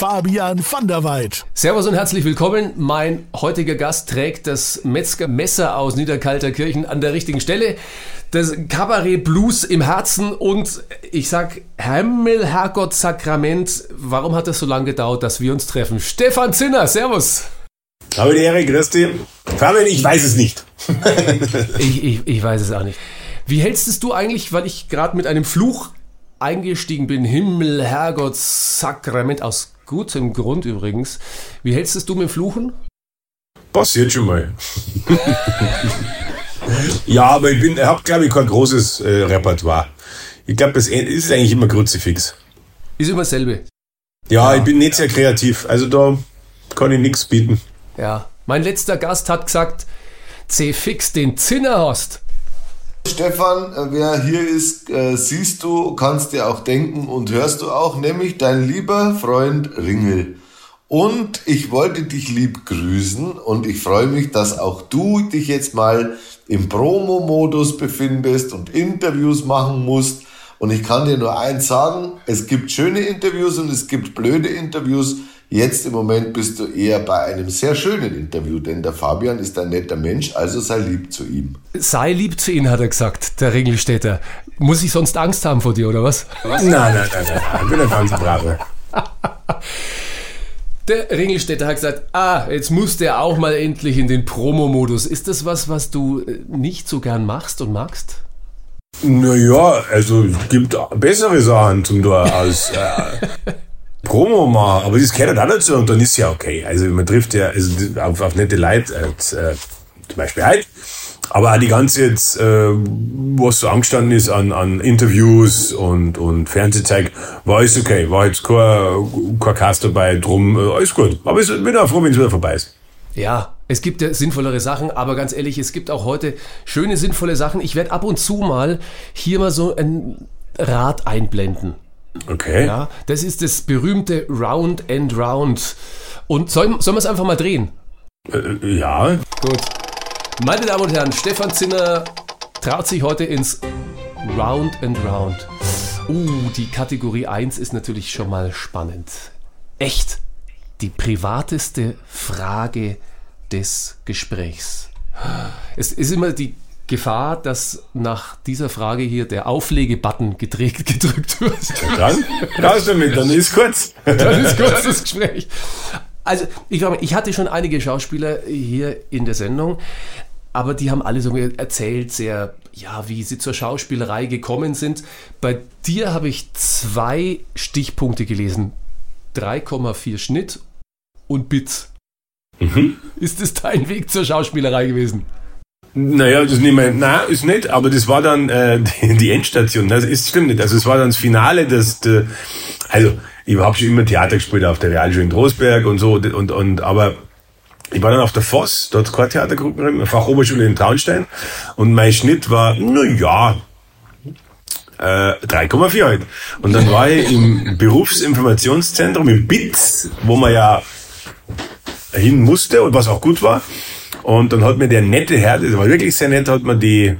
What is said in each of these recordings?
Fabian van der Weid. Servus und herzlich willkommen. Mein heutiger Gast trägt das Metzger Messer aus Niederkalterkirchen an der richtigen Stelle. Das Kabarett Blues im Herzen und ich sag Himmel, Herrgott, Sakrament. Warum hat das so lange gedauert, dass wir uns treffen? Stefan Zinner, Servus. Habe die Ehre, Christi. Fabian, ich weiß es nicht. Ich, ich, ich weiß es auch nicht. Wie hältst es du eigentlich, weil ich gerade mit einem Fluch eingestiegen bin, Himmel, Herrgott, Sakrament, aus gutem Grund übrigens. Wie hältst es du mit dem Fluchen? Passiert schon mal. ja, aber ich bin, ich habe, glaube ich, kein großes äh, Repertoire. Ich glaube, das ist eigentlich immer Kruzifix. Ist immer dasselbe. Ja, ich bin nicht sehr kreativ. Also da kann ich nichts bieten. Ja. Mein letzter Gast hat gesagt, C-Fix den Zinner hast. Stefan, äh, wer hier ist, äh, siehst du, kannst dir auch denken und hörst du auch, nämlich dein lieber Freund Ringel. Und ich wollte dich lieb grüßen und ich freue mich, dass auch du dich jetzt mal im Promo-Modus befindest und Interviews machen musst. Und ich kann dir nur eins sagen, es gibt schöne Interviews und es gibt blöde Interviews. Jetzt im Moment bist du eher bei einem sehr schönen Interview, denn der Fabian ist ein netter Mensch, also sei lieb zu ihm. Sei lieb zu ihm, hat er gesagt, der Ringelstädter. Muss ich sonst Angst haben vor dir, oder was? Nein, nein, nein, nein, nein. Ich bin ein ganz braver. Der Ringelstädter hat gesagt, ah, jetzt muss der auch mal endlich in den Promo-Modus. Ist das was, was du äh, nicht so gern machst und magst? Naja, also es gibt bessere Sachen zum da als äh, Promo machen, aber das gehört halt auch dazu und dann ist ja okay. Also man trifft ja also, auf, auf nette Leute, äh, äh, zum Beispiel heute. Aber auch die ganze jetzt, äh, was so angestanden ist an, an Interviews und, und Fernsehzeug, war alles okay. War jetzt kein, kein Cast dabei, drum, äh, alles gut. Aber ich bin auch froh, wenn es wieder vorbei ist. Ja, es gibt ja sinnvollere Sachen, aber ganz ehrlich, es gibt auch heute schöne, sinnvolle Sachen. Ich werde ab und zu mal hier mal so ein Rad einblenden. Okay. Ja, das ist das berühmte Round and Round. Und sollen, sollen wir es einfach mal drehen? Äh, ja. Gut. Meine Damen und Herren, Stefan Zinner traut sich heute ins Round and Round. Uh, die Kategorie 1 ist natürlich schon mal spannend. Echt die privateste Frage des Gesprächs. Es ist immer die Gefahr, dass nach dieser Frage hier der Auflegebutton gedrückt, gedrückt wird. Dann raus damit, dann ist kurz. Dann ist kurz das Gespräch. Also, ich glaube, ich hatte schon einige Schauspieler hier in der Sendung, aber die haben alle so erzählt, sehr, ja, wie sie zur Schauspielerei gekommen sind. Bei dir habe ich zwei Stichpunkte gelesen. 3,4 Schnitt und Bits. Mhm. Ist das dein Weg zur Schauspielerei gewesen? Naja, das ist nicht mein, nein, ist nicht, aber das war dann äh, die, die Endstation. Das ist stimmt nicht. Also es war dann das Finale, das, äh, also ich habe schon immer Theater gespielt auf der Realschule in Trostberg und so und und aber ich war dann auf der Voss, dort keine Theatergruppe, Fachoberschule in Traunstein und mein Schnitt war, na ja, äh, 3,4 halt. Und dann war ich im Berufsinformationszentrum im BITS, wo man ja hin musste und was auch gut war. Und dann hat mir der nette Herr, das war wirklich sehr nett, hat mir die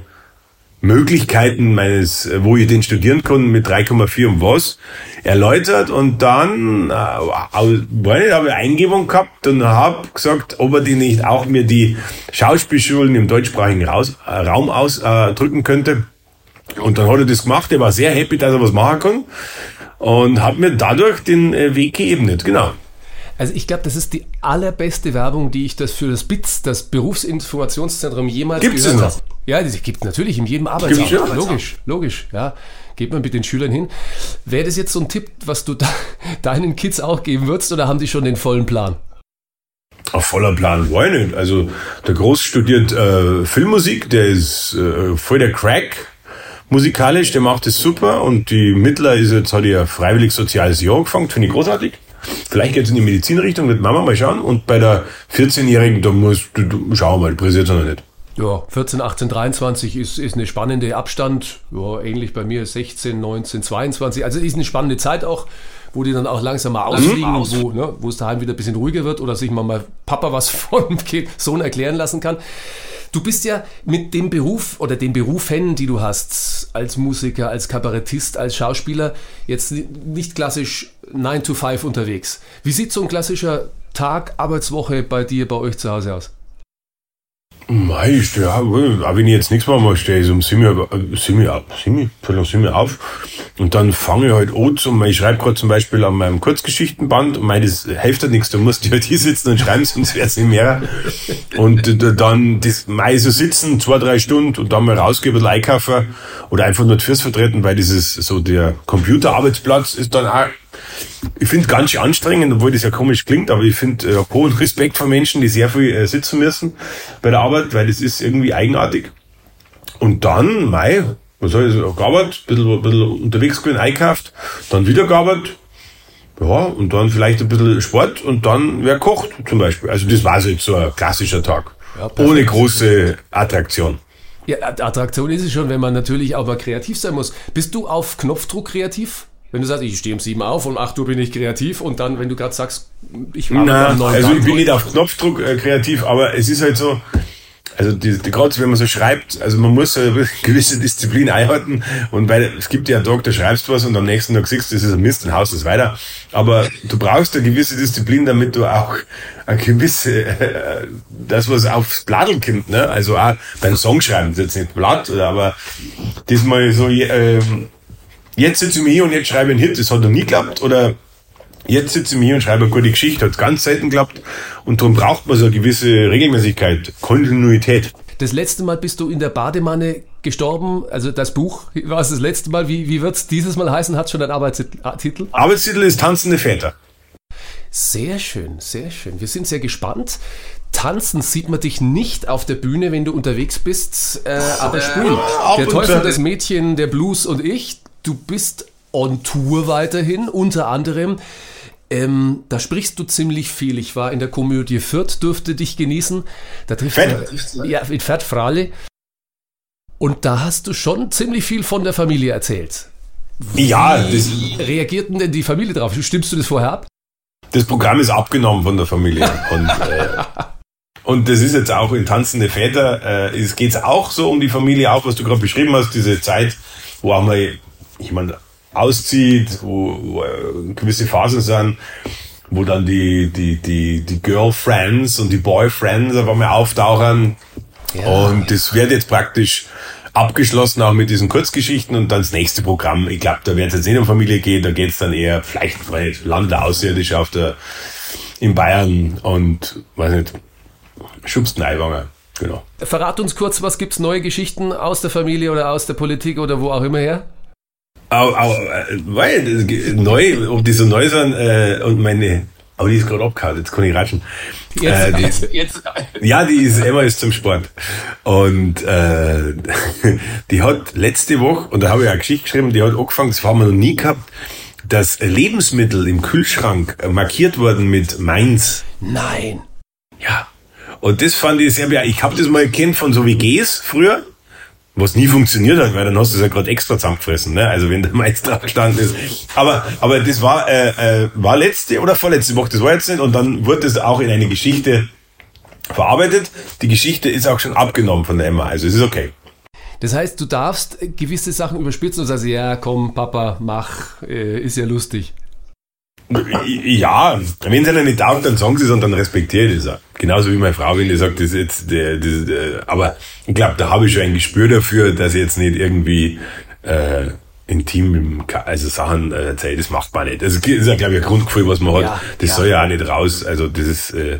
Möglichkeiten meines, wo ich den studieren konnte mit 3,4 und was, erläutert und dann äh, habe ich Eingebung gehabt und habe gesagt, ob er die nicht auch mir die Schauspielschulen im deutschsprachigen Raus, äh, Raum ausdrücken äh, könnte. Und dann hat er das gemacht, er war sehr happy, dass er was machen kann und hat mir dadurch den äh, Weg geebnet, genau. Also ich glaube, das ist die allerbeste Werbung, die ich das für das BITS, das Berufsinformationszentrum, jemals Gibt's gehört es habe. Ja, das gibt es natürlich in jedem Arbeitsamt. Gibt's. Logisch, logisch, ja. Geht man mit den Schülern hin. Wäre das jetzt so ein Tipp, was du da, deinen Kids auch geben würdest oder haben die schon den vollen Plan? Auf voller Plan, why nicht? Also der Groß studiert äh, Filmmusik, der ist äh, voll der Crack musikalisch, der macht es super und die Mittler ist jetzt, hat ja freiwillig soziales Jahr angefangen, finde ich großartig. Vielleicht geht es in die Medizinrichtung, wird Mama mal schauen. Und bei der 14-Jährigen, da musst du, du schauen wir mal, pressiert noch nicht. Ja, 14, 18, 23 ist, ist eine spannende Abstand. Ja, ähnlich bei mir 16, 19, 22. Also ist eine spannende Zeit auch, wo die dann auch langsam mal ausfliegen, mhm. wo, ne, wo es daheim wieder ein bisschen ruhiger wird oder sich mal, mal Papa was von Sohn erklären lassen kann. Du bist ja mit dem Beruf oder den Berufen, die du hast, als Musiker, als Kabarettist, als Schauspieler, jetzt nicht klassisch 9 to 5 unterwegs. Wie sieht so ein klassischer Tag, Arbeitswoche bei dir, bei euch zu Hause aus? Meist, ja, wenn ich jetzt nichts mehr mache, stehe ich um 7 Uhr, 7 Uhr, 7 Uhr, 7 Uhr auf und dann fange ich halt an zum, ich schreibe gerade zum Beispiel an meinem Kurzgeschichtenband und meine, das hilft halt nichts, du musst halt hier sitzen und schreiben, sonst wäre es nicht mehr. Und dann das Mai so sitzen, zwei, drei Stunden und dann mal rausgehen, ein einkaufen oder einfach nur Fürs vertreten, weil dieses, so der Computerarbeitsplatz ist dann auch ich finde es ganz schön anstrengend, obwohl das ja komisch klingt, aber ich finde äh, hohen Respekt vor Menschen, die sehr viel äh, sitzen müssen bei der Arbeit, weil das ist irgendwie eigenartig. Und dann, Mai, was soll ich sagen, gearbeitet, ein bisschen, ein bisschen unterwegs gewesen, einkauft, dann wieder gearbeitet, ja, und dann vielleicht ein bisschen Sport und dann wer kocht zum Beispiel. Also das war so jetzt so ein klassischer Tag. Ja, ohne große Attraktion. Ja, Attraktion ist es schon, wenn man natürlich mal kreativ sein muss. Bist du auf Knopfdruck kreativ? Wenn du sagst, ich stehe um sieben auf, um acht Uhr bin ich kreativ und dann, wenn du gerade sagst, ich war Na, um Also ich bin nicht auf Knopfdruck äh, kreativ, aber es ist halt so, also die, die, gerade wenn man so schreibt, also man muss eine gewisse Disziplin einhalten und weil es gibt ja einen Tag, da schreibst du was und am nächsten Tag siehst du, das ist ein Mist, dann haust du es weiter. Aber du brauchst eine gewisse Disziplin, damit du auch eine gewisse, äh, das was aufs Blatt kommt, ne? Also auch beim Songschreiben, jetzt nicht Blatt, aber diesmal so, ähm, jetzt sitze ich mir hier und jetzt schreibe ich einen Hit, das hat noch nie geklappt, oder jetzt sitze ich mir hier und schreibe eine gute Geschichte, hat ganz selten geklappt, und darum braucht man so eine gewisse Regelmäßigkeit, Kontinuität. Das letzte Mal bist du in der Bademanne gestorben, also das Buch war es das letzte Mal. Wie, wie wird es dieses Mal heißen? Hat schon einen Arbeitstitel? Arbeitstitel ist Tanzende Väter. Sehr schön, sehr schön. Wir sind sehr gespannt. Tanzen sieht man dich nicht auf der Bühne, wenn du unterwegs bist, äh, aber äh, spielen. der Teufel, das Mädchen, der Blues und ich, du bist on Tour weiterhin, unter anderem. Ähm, da sprichst du ziemlich viel. Ich war in der Komödie Fürth, durfte dich genießen. Da trifft Fett. Man, ja, in Fürth Frale. Und da hast du schon ziemlich viel von der Familie erzählt. Wie ja, das reagierten denn die Familie drauf? Stimmst du das vorher ab? Das Programm ist abgenommen von der Familie. Und, äh, und das ist jetzt auch in Tanzende Väter. Äh, es geht auch so um die Familie, auch was du gerade beschrieben hast, diese Zeit, wo auch mal jemand auszieht, wo, wo äh, gewisse Phasen sind, wo dann die, die, die, die Girlfriends und die Boyfriends auf einmal auftauchen. Ja. Und das wird jetzt praktisch abgeschlossen auch mit diesen Kurzgeschichten und dann das nächste Programm. Ich glaube, da wird es jetzt nicht um Familie gehen, da geht es dann eher vielleicht weil Land der Außerirdische auf der in Bayern und weiß nicht, schubst Eiwanger. Genau. Verrat uns kurz, was gibt's neue Geschichten aus der Familie oder aus der Politik oder wo auch immer her? Au, au, äh, weil, neu, ob die so neu sind, äh, und meine, aber die ist gerade abgehauen, jetzt kann ich ratschen. Jetzt, äh, die, jetzt, jetzt. Ja, die ist, Emma ist zum Sport. Und äh, die hat letzte Woche, und da habe ich eine Geschichte geschrieben, die hat angefangen, das haben wir noch nie gehabt, dass Lebensmittel im Kühlschrank markiert wurden mit Mainz. Nein. Ja. Und das fand ich sehr, ich habe das mal kennt von so wie WGs früher was nie funktioniert hat, weil dann hast du es ja gerade extra zusammengefressen, ne? Also wenn der Meister gestanden ist. Aber, aber das war, äh, äh, war letzte oder vorletzte Woche, das war jetzt nicht, und dann wurde es auch in eine Geschichte verarbeitet. Die Geschichte ist auch schon abgenommen von der Emma, also es ist okay. Das heißt, du darfst gewisse Sachen überspitzen und sagst, ja, komm, Papa, mach, äh, ist ja lustig. Ja, wenn es einer nicht taugt, dann sagen sie es und dann respektiere ich das auch. Genauso wie meine Frau, wenn die sagt, das ist jetzt, der, das, der, aber ich glaube, da habe ich schon ein Gespür dafür, dass ich jetzt nicht irgendwie äh, intim, also Sachen äh, erzähle, das macht man nicht. Das ist ja, glaube ich, ein Grundgefühl, was man ja, hat. Das ja. soll ja auch nicht raus. Also das ist, äh,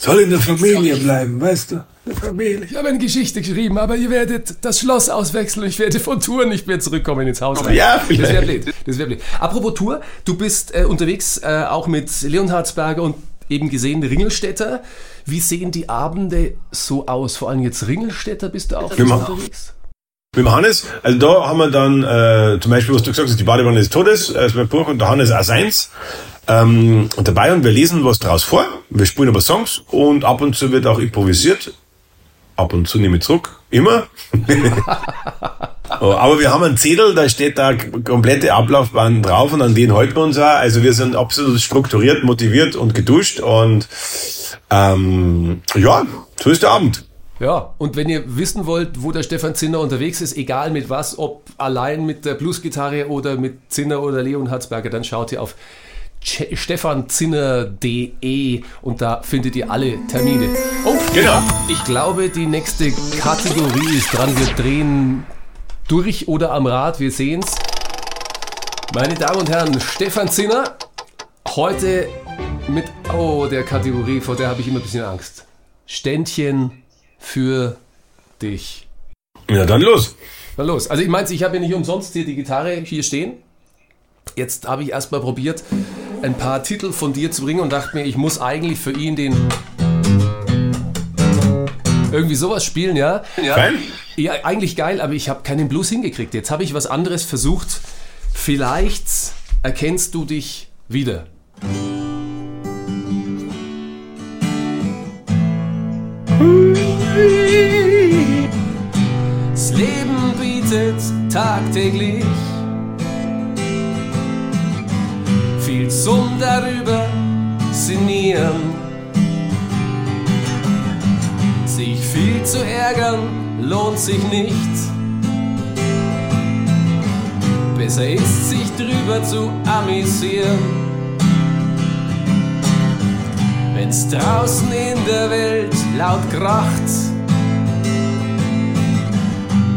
soll in der Familie bleiben, weißt du? Familie. Ich habe eine Geschichte geschrieben, aber ihr werdet das Schloss auswechseln und ich werde von Tour nicht mehr zurückkommen ins Haus. Ja, das wäre blöd. Das blöd. Apropos Tour, du bist äh, unterwegs äh, auch mit Leonhardsberger und eben gesehen Ringelstädter. Wie sehen die Abende so aus? Vor allem jetzt Ringelstädter bist du auch unterwegs? Mit dem Hannes, also da haben wir dann äh, zum Beispiel, was du gesagt hast, die Badewanne des Todes, äh, ist mein Buch und der Hannes auch seins. Ähm, dabei und wir lesen was draus vor. Wir spielen aber Songs und ab und zu wird auch improvisiert. Ab und zu nehme ich zurück. Immer. Oh, aber wir haben einen Zettel, da steht da komplette Ablaufbahn drauf und an den halten wir uns auch. Also wir sind absolut strukturiert, motiviert und geduscht und ähm, ja, so ist der Abend. Ja, und wenn ihr wissen wollt, wo der Stefan Zinner unterwegs ist, egal mit was, ob allein mit der Bluesgitarre oder mit Zinner oder Leon Hatzberger, dann schaut ihr auf stefanzinner.de und da findet ihr alle Termine. Oh, Genau. ich glaube, die nächste Kategorie ist dran. Wir drehen durch oder am Rad, wir sehen's. Meine Damen und Herren, Stefan Zinner, heute mit, oh, der Kategorie, vor der habe ich immer ein bisschen Angst. Ständchen für dich. Ja, dann los. Na los. Also ich meine, ich habe ja nicht umsonst hier die Gitarre hier stehen. Jetzt habe ich erstmal probiert, ein paar Titel von dir zu bringen und dachte mir, ich muss eigentlich für ihn den irgendwie sowas spielen, ja? Ja, Fein. ja eigentlich geil, aber ich habe keinen Blues hingekriegt. Jetzt habe ich was anderes versucht. Vielleicht erkennst du dich wieder. Das Leben bietet tagtäglich darüber sinnieren. Sich viel zu ärgern lohnt sich nicht. Besser ist sich drüber zu amüsieren. Wenn's draußen in der Welt laut kracht,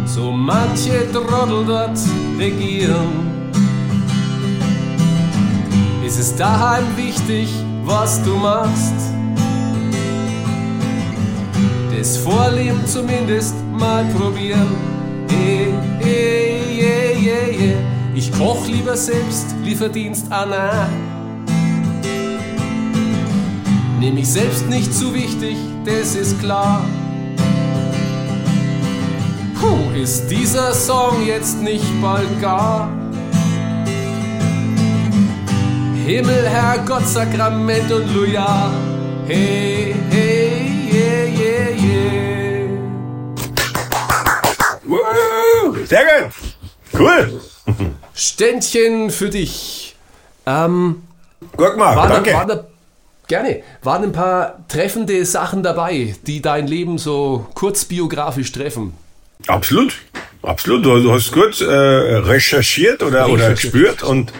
so manche Trottel dort regieren. Ist es daheim wichtig, was du machst? Das Vorleben zumindest mal probieren. Eh, eh, eh, eh, eh. Ich koch lieber selbst, Lieferdienst Anna. Nehm ich selbst nicht zu wichtig, das ist klar. Puh, ist dieser Song jetzt nicht bald gar? Himmel, Herrgott, Sakrament und Luja. Hey, hey, yeah, yeah, yeah. Woo, Sehr gut. Cool. Ständchen für dich. Ähm, Guck mal, waren, danke. waren da, gerne. Waren ein paar treffende Sachen dabei, die dein Leben so kurz biografisch treffen. Absolut. Absolut. Du, hast kurz äh, recherchiert oder, oder Recherchiert. gespürt und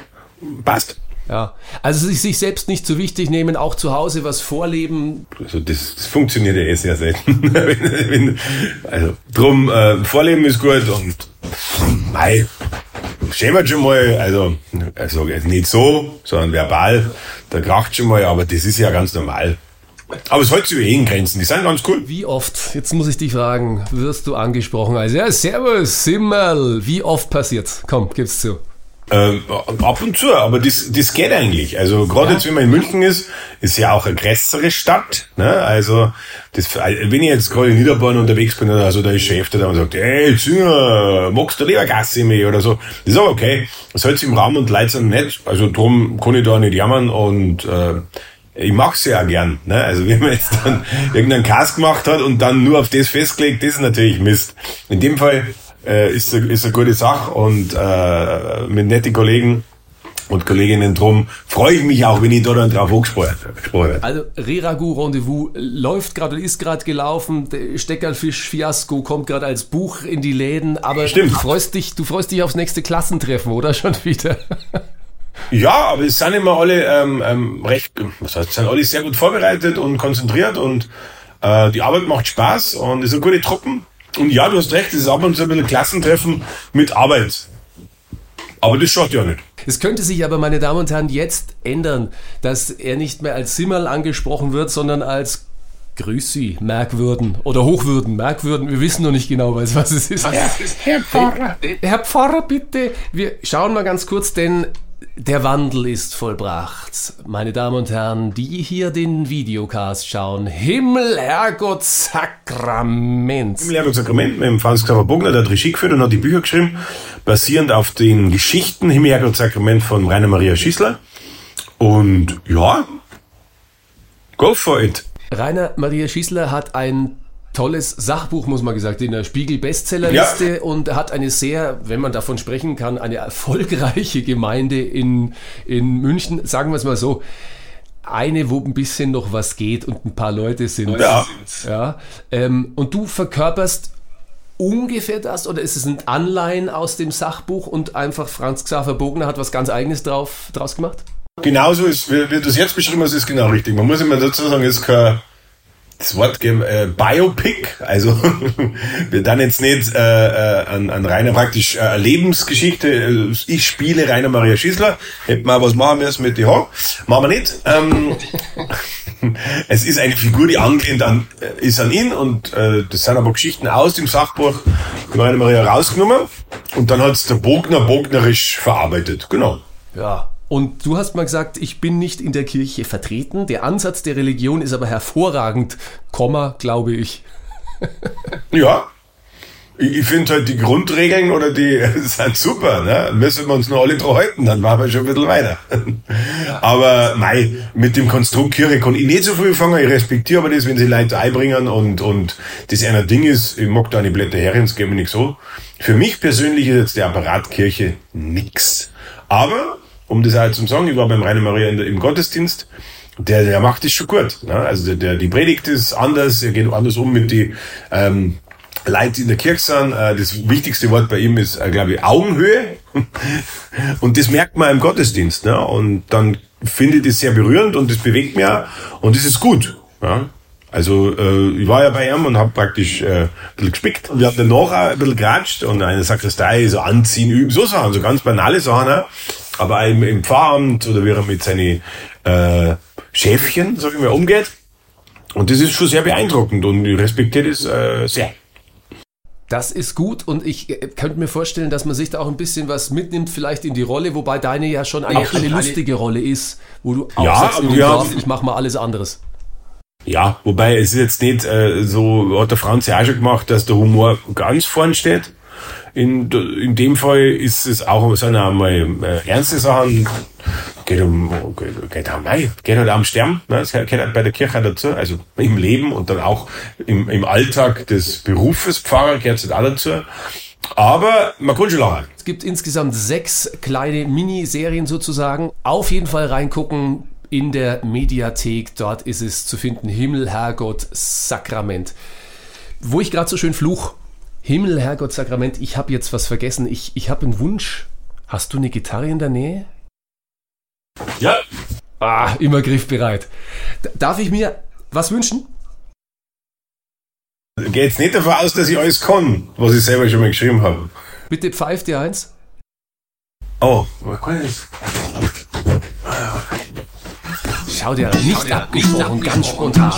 passt. Ja. Also sich, selbst nicht zu wichtig nehmen, auch zu Hause was vorleben. Also das, das funktioniert ja eh sehr selten. wenn, wenn, also drum, äh, Vorleben ist gut und mei, schämert schon mal, also, also nicht so, sondern verbal, da kracht schon mal, aber das ist ja ganz normal. Aber es hält sich über eh Grenzen, die sind ganz cool. Wie oft, jetzt muss ich dich fragen, wirst du angesprochen als, ja, servus, Simmel. Wie oft passiert? Komm, gib's zu. Ähm, ab und zu, aber das, das geht eigentlich. Also gerade Ja. jetzt, wenn man in München ist, ist ja auch eine größere Stadt. Ne? Also das, wenn ich jetzt gerade in Niederbayern unterwegs bin, also da ist Chef, der dann sagt, hey, Zünger, magst du lieber Gassi mehr oder so. Das ist aber okay. Das hält sich im Raum und Leute sind nett. Also drum kann ich da nicht jammern und äh, ich mag's ja auch gern. Ne? Also wenn man jetzt dann irgendeinen Cast gemacht hat und dann nur auf das festgelegt, das ist natürlich Mist. In dem Fall äh, ist, eine- ist eine gute Sache und äh, mit netten Kollegen und Kolleginnen drum freue ich mich auch, wenn ich da dann drauf angesprochen gesprochen werde. Also Reragu Rendezvous läuft gerade, ist gerade gelaufen, der Steckerfisch Fiasko kommt gerade als Buch in die Läden, aber Stimmt. du freust dich, du freust dich aufs nächste Klassentreffen, oder schon wieder? Ja, aber es sind immer alle ähm, ähm, recht, was heißt, sind alle sehr gut vorbereitet und konzentriert und äh, die Arbeit macht Spaß und es sind gute Truppen. Und ja, du hast recht, es ist ab und zu ein bisschen Klassentreffen mit Arbeit. Aber das schaut ja nicht. Es könnte sich aber, meine Damen und Herren, jetzt ändern, dass er nicht mehr als Simmerl angesprochen wird, sondern als Grüß Sie, Merkwürden oder Hochwürden, Merkwürden, wir wissen noch nicht genau, was, was es ist. Herr Pfarrer. Herr Pfarrer, bitte, wir schauen mal ganz kurz, denn der Wandel ist vollbracht. Meine Damen und Herren, die hier den Videocast schauen, Himmel, Herrgott, Sakrament. Im Lehrbuch Sakrament mit dem Franz Xaver Bogner, der hat Regie geführt und hat die Bücher geschrieben, basierend auf den Geschichten Himmelherrgott Sakrament von Rainer Maria Schießler Und ja, go for it. Rainer Maria Schießler hat ein tolles Sachbuch, muss man gesagt, in der Spiegel Bestsellerliste Ja. und hat eine sehr, wenn man davon sprechen kann, eine erfolgreiche Gemeinde in, in München. Sagen wir es mal so. Eine, wo ein bisschen noch was geht und ein paar Leute sind. Ja. ja ähm, und du verkörperst ungefähr das oder ist es ein Anleihen aus dem Sachbuch und einfach Franz Xaver Bogner hat was ganz Eigenes drauf, draus gemacht? Genauso ist, wie, wie du es jetzt beschrieben hast, ist genau richtig. Man muss immer dazu sagen, es ist kein das Wort äh, Biopic, also wir dann jetzt nicht äh, äh, an, an Rainer praktisch äh, Lebensgeschichte, äh, ich spiele Rainer Maria Schießler, hätten wir was machen müssen mit die Haaren, machen wir nicht. Ähm, es ist eine Figur, die angelehnt an, äh, ist an ihn und äh, das sind aber Geschichten aus dem Sachbuch Rainer Maria rausgenommen und dann hat es der Bogner bognerisch verarbeitet, genau. Ja. Und du hast mal gesagt, ich bin nicht in der Kirche vertreten. Der Ansatz der Religion ist aber hervorragend, Komma, glaube ich. Ja. Ich, finde halt die Grundregeln oder die sind super, ne? Müssen wir uns nur alle dran halten, dann machen wir schon ein bisschen weiter. Aber mei, mit dem Konstrukt Kirche kann ich nicht so viel fangen. Ich respektiere aber das, wenn sie Leute einbringen und, und das einer Ding ist, ich mag da eine Blätter Herren, das geht mir nicht so. Für mich persönlich ist jetzt der Apparat Kirche nix. Aber, um das halt zu sagen, ich war beim Rainer Maria in im Gottesdienst, der, der macht das schon gut. Ne? Also der, der, die Predigt ist anders, er geht anders um mit die ähm, Leute in der Kirche sind. Äh, das wichtigste Wort bei ihm ist, äh, glaube ich, Augenhöhe. Und das merkt man im Gottesdienst. Ne? Und dann finde ich das sehr berührend und das bewegt mich auch. Und das ist gut. Ja? Also äh, ich war ja bei ihm und habe praktisch äh, ein bisschen gespickt. Und wir haben danach auch ein bisschen geratscht und eine Sakristei, so anziehen, üben, so Sachen, so ganz banale Sachen. Auch. Aber auch im, Pfarramt oder wie er mit seinen äh, Schäfchen, sag ich mal, umgeht. Und das ist schon sehr beeindruckend und ich respektiere das äh, sehr. Das ist gut und ich äh, könnte mir vorstellen, dass man sich da auch ein bisschen was mitnimmt, vielleicht in die Rolle, wobei deine ja schon eine, Absolut. eine lustige Rolle ist, wo du auch Ja, sagst, ja. Dorf, ich mache mal alles anderes. Ja, wobei es ist jetzt nicht äh, so, hat der Franz ja auch schon gemacht, dass der Humor ganz vorn steht. In, in dem Fall ist es auch, sind auch mal äh, ernste Sachen. Geht um, geht, geht, um, nein, geht halt auch um Sterben. Ne? Das gehört halt bei der Kirche dazu. Also im Leben und dann auch im, im Alltag des Berufes Pfarrer gehört es halt auch dazu. Aber man kann schon lachen. Es gibt insgesamt sechs kleine Miniserien sozusagen. Auf jeden Fall reingucken in der Mediathek. Dort ist es zu finden. Himmel, Herrgott, Sakrament. Wo ich gerade so schön fluch. Himmel, Herrgott, Sakrament. Ich habe jetzt was vergessen. Ich, ich habe einen Wunsch. Hast du eine Gitarre in der Nähe? Ja. Ah, immer griffbereit. D darf ich mir was wünschen? Geht jetzt nicht davon aus, dass ich alles kann, was ich selber schon mal geschrieben habe. Bitte pfeift dir eins. Oh, was kann ich jetzt? Schau dir nicht abgesprochen, ganz spontan.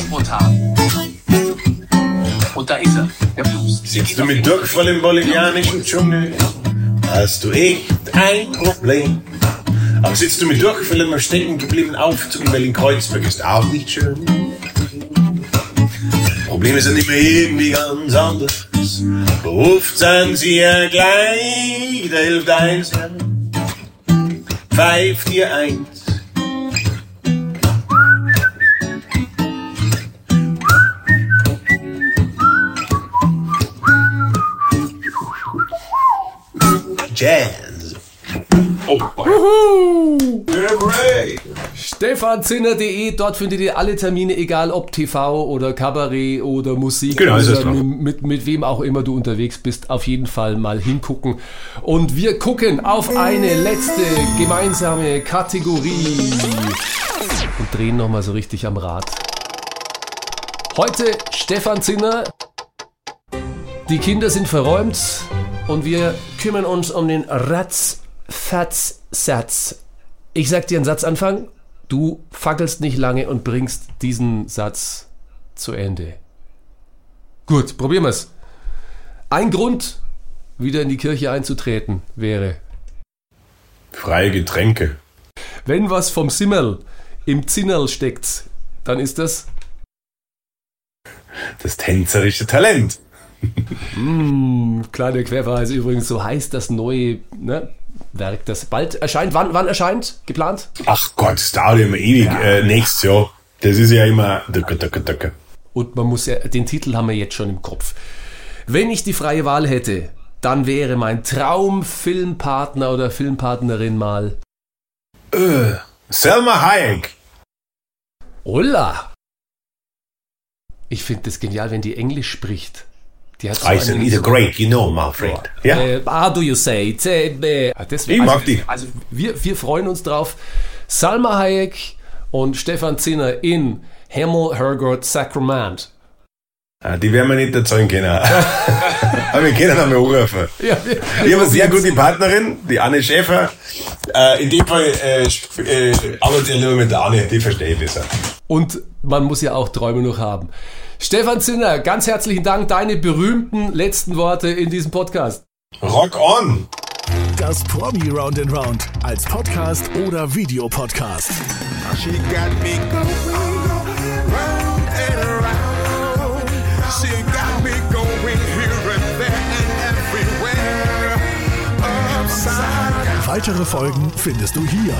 Und da ist er, der Blues. Sitzt du mit Durchfall im bolivianischen Dschungel, hast du echt ein Problem. Aber sitzt du mit Durchfall im stecken gebliebenen Aufzug in Berlin-Kreuzberg, ist auch nicht schön. Probleme sind immer irgendwie ganz anders. Oft sagen sie ja gleich, da hilft eins. Pfeift dir eins. Jazz. Oh. Stefanzinner.de, dort findet ihr alle Termine, egal ob TV oder Kabarett oder Musik Genau, ist oder mit, mit wem auch immer du unterwegs bist, auf jeden Fall mal hingucken. Und wir gucken auf eine letzte gemeinsame Kategorie und drehen nochmal so richtig am Rad. Heute Stefan Zinner. Die Kinder sind verräumt und wir kümmern uns um den Ratz-Fatz-Satz. Ich sag dir einen Satzanfang, du fackelst nicht lange und bringst diesen Satz zu Ende. Gut, probieren wir's. Ein Grund, wieder in die Kirche einzutreten, wäre, Freie Getränke. wenn was vom Simmel im Zinnerl steckt, dann ist das Das tänzerische Talent. Kleine Querverweis übrigens, so heißt das neue ne, Werk, das bald erscheint. Wann, wann erscheint? Geplant? Ach Gott, das dauert immer ewig. Äh, nächstes Jahr. Das ist ja immer. Dicke, dicke, dicke. Und man muss ja, den Titel haben wir jetzt schon im Kopf. Wenn ich die freie Wahl hätte, dann wäre mein Traum-Filmpartner oder Filmpartnerin mal Selma Hayek. Ulla. Ich finde das genial, wenn die Englisch spricht. Die hat so I said, he's a great, you know, my friend. Ja, Äh, how do you say? Äh, äh. Das ich mag die. Also wir, wir freuen uns drauf. Salma Hayek und Stefan Zinner in Himmel, Herrgott, Sacrament. Ah, Die werden wir nicht erzeugen können. Aber wir können einmal anrufen. Ja, wir, Ich habe eine sehr gute Partnerin, die Anne Schäfer. Äh, in dem Fall äh, äh, arbeite ich lieber mit der Anne, die verstehe ich besser. Und man muss ja auch Träume noch haben. Stefan Zinner, ganz herzlichen Dank. Deine berühmten letzten Worte in diesem Podcast. Rock on! Das Promi Round and Round als Podcast oder Videopodcast. She got me going round and around. She got me going here and there and everywhere. Upside Weitere Folgen findest du hier.